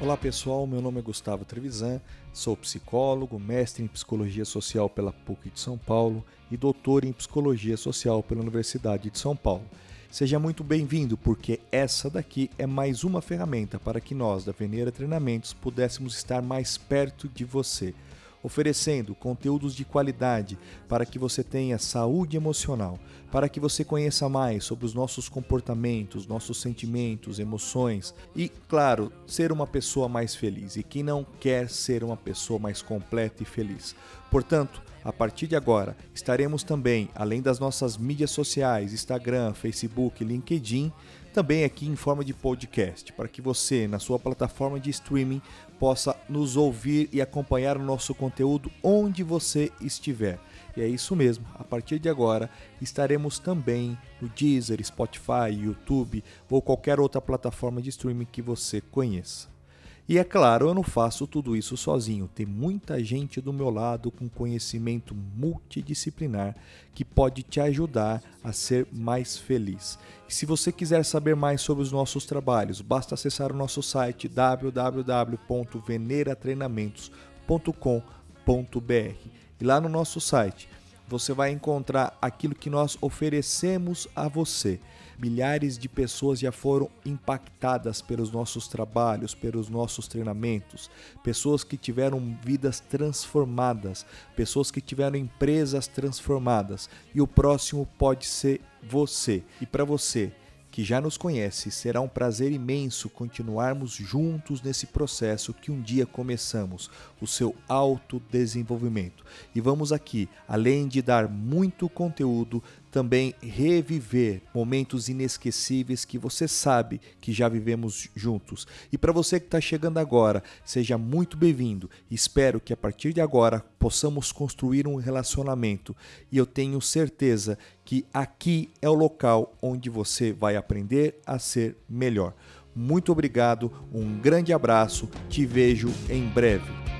Olá pessoal, meu nome é Gustavo Trevisan, sou psicólogo, mestre em psicologia social pela PUC de São Paulo e doutor em psicologia social pela Universidade de São Paulo. Seja muito bem-vindo, porque essa daqui é mais uma ferramenta para que nós da Veneira Treinamentos pudéssemos estar mais perto de você oferecendo conteúdos de qualidade para que você tenha saúde emocional, para que você conheça mais sobre os nossos comportamentos, nossos sentimentos, emoções e, claro, ser uma pessoa mais feliz. E quem não quer ser uma pessoa mais completa e feliz? Portanto, a partir de agora, estaremos também, além das nossas mídias sociais, Instagram, Facebook, LinkedIn, também aqui em forma de podcast, para que você, na sua plataforma de streaming, possa nos ouvir e acompanhar o nosso conteúdo onde você estiver. E é isso mesmo, a partir de agora estaremos também no Deezer, Spotify, YouTube ou qualquer outra plataforma de streaming que você conheça. E é claro, eu não faço tudo isso sozinho. Tem muita gente do meu lado com conhecimento multidisciplinar que pode te ajudar a ser mais feliz. E se você quiser saber mais sobre os nossos trabalhos, basta acessar o nosso site www.veneratreinamentos.com.br. E lá no nosso site você vai encontrar aquilo que nós oferecemos a você. Milhares de pessoas já foram impactadas pelos nossos trabalhos, pelos nossos treinamentos, pessoas que tiveram vidas transformadas, pessoas que tiveram empresas transformadas, e o próximo pode ser você. E para você, que já nos conhece, será um prazer imenso continuarmos juntos nesse processo que um dia começamos, o seu autodesenvolvimento. E vamos aqui, além de dar muito conteúdo, também reviver momentos inesquecíveis que você sabe que já vivemos juntos. E para você que está chegando agora, seja muito bem-vindo. Espero que a partir de agora possamos construir um relacionamento e eu tenho certeza que aqui é o local onde você vai aprender a ser melhor. Muito obrigado, um grande abraço, te vejo em breve.